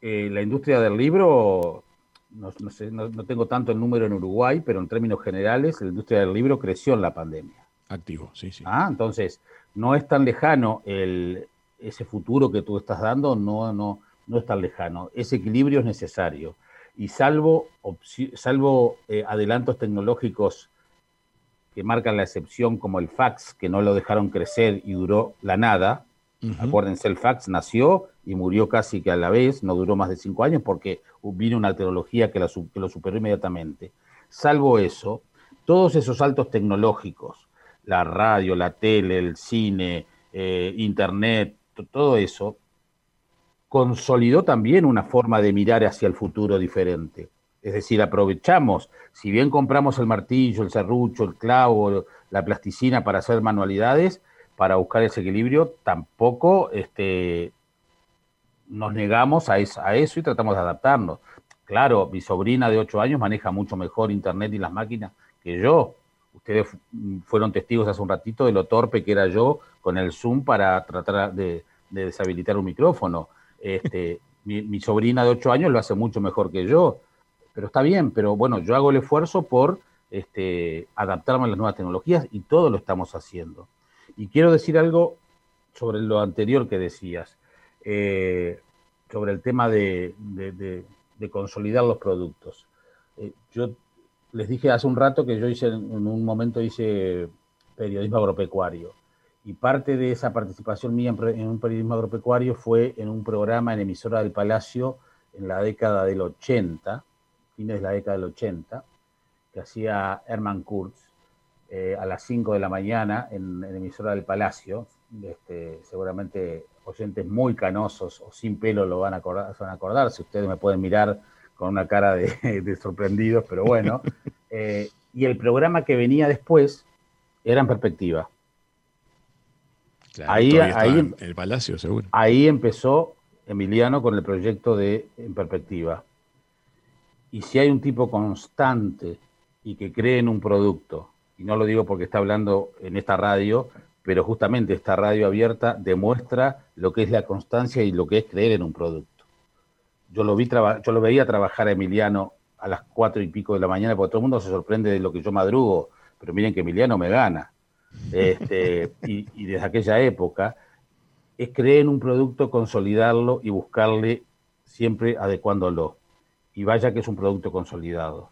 eh, la industria del libro, no, no, tengo tanto el número en Uruguay, pero en términos generales, la industria del libro creció en la pandemia. Activo, sí, sí. Ah, entonces, no es tan lejano el, ese futuro que tú estás dando, no, no, no es tan lejano. Ese equilibrio es necesario. Y salvo, salvo eh, adelantos tecnológicos que marcan la excepción, como el fax, que no lo dejaron crecer y duró la nada, Acuérdense, el fax nació y murió casi que a la vez, no duró más de cinco años porque vino una tecnología que, lo superó inmediatamente. Salvo eso, todos esos saltos tecnológicos, la radio, la tele, el cine, eh, internet, todo eso, consolidó también una forma de mirar hacia el futuro diferente. Es decir, aprovechamos, si bien compramos el martillo, el serrucho, el clavo, la plasticina para hacer manualidades, para buscar ese equilibrio, tampoco este, nos negamos a, a eso y tratamos de adaptarnos. Claro, mi sobrina de 8 años maneja mucho mejor Internet y las máquinas que yo. Ustedes fueron testigos hace un ratito de lo torpe que era yo con el Zoom para tratar de, deshabilitar un micrófono. Este, mi, sobrina de 8 años lo hace mucho mejor que yo, pero está bien, pero bueno, yo hago el esfuerzo por este, adaptarme a las nuevas tecnologías y todo lo estamos haciendo. Y quiero decir algo sobre lo anterior que decías, eh, sobre el tema de, consolidar los productos. Eh, yo les dije hace un rato que yo hice, en un momento hice periodismo agropecuario. Y parte de esa participación mía en, un periodismo agropecuario fue en un programa en emisora del Palacio en la década del 80, fines de la década del 80, que hacía Herman Kurz eh, a las 5 de la mañana en, emisora del Palacio. Este, seguramente oyentes muy canosos o sin pelo lo van a acordar, van a acordar si ustedes me pueden mirar con una cara de, sorprendidos, pero bueno. Eh, y el programa que venía después era en perspectiva. ahí, ahí en el Palacio, seguro. Ahí empezó Emiliano con el proyecto de En Perspectiva. Y si hay un tipo constante y que cree en un producto, y no lo digo porque está hablando en esta radio, pero justamente esta radio abierta demuestra lo que es la constancia y lo que es creer en un producto yo lo, vi yo lo veía trabajar a Emiliano a las cuatro y pico de la mañana, porque todo el mundo se sorprende de lo que yo madrugo, pero miren que Emiliano me gana. Este, y, desde aquella época, es creer en un producto, consolidarlo y buscarle siempre adecuándolo. Y vaya que es un producto consolidado.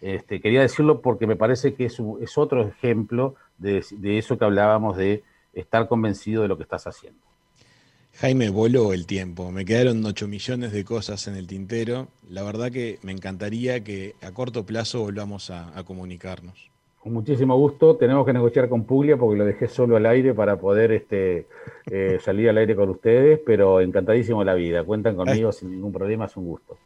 Este, quería decirlo porque me parece que es, es otro ejemplo de eso que hablábamos de estar convencido de lo que estás haciendo. Jaime, voló el tiempo. Me quedaron 8 millones de cosas en el tintero. La verdad que me encantaría que a corto plazo volvamos a, comunicarnos. Con muchísimo gusto. Tenemos que negociar con Puglia porque lo dejé solo al aire para poder este, eh, salir al aire con ustedes, pero encantadísimo la vida. Cuentan conmigo sin ningún problema, es un gusto.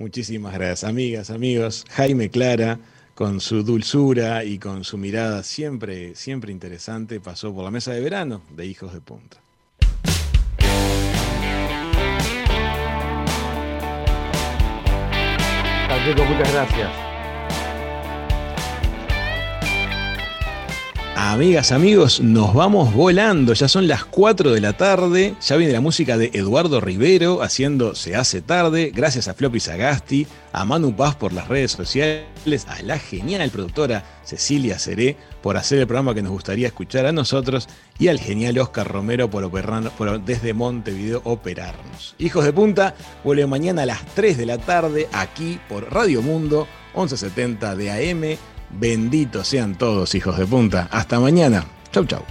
Muchísimas gracias, amigas, amigos. Jaime Clara, con su dulzura y con su mirada siempre, siempre interesante, pasó por la mesa de verano de Hijos de Punta. muchas gracias. Amigas, amigos, nos vamos volando. Ya son las 4 de la tarde. Ya viene la música de Eduardo Rivero haciendo Se hace tarde. Gracias a Floppy Sagasti, a Manu Paz por las redes sociales, a la genial productora Cecilia Seré por hacer el programa que nos gustaría escuchar a nosotros y al genial Oscar Romero por, operar, por desde Montevideo operarnos. Hijos de Punta vuelve mañana a las 3 de la tarde aquí por Radio Mundo 1170 de AM Benditos sean todos, hijos de punta. Hasta mañana. Chau, chau.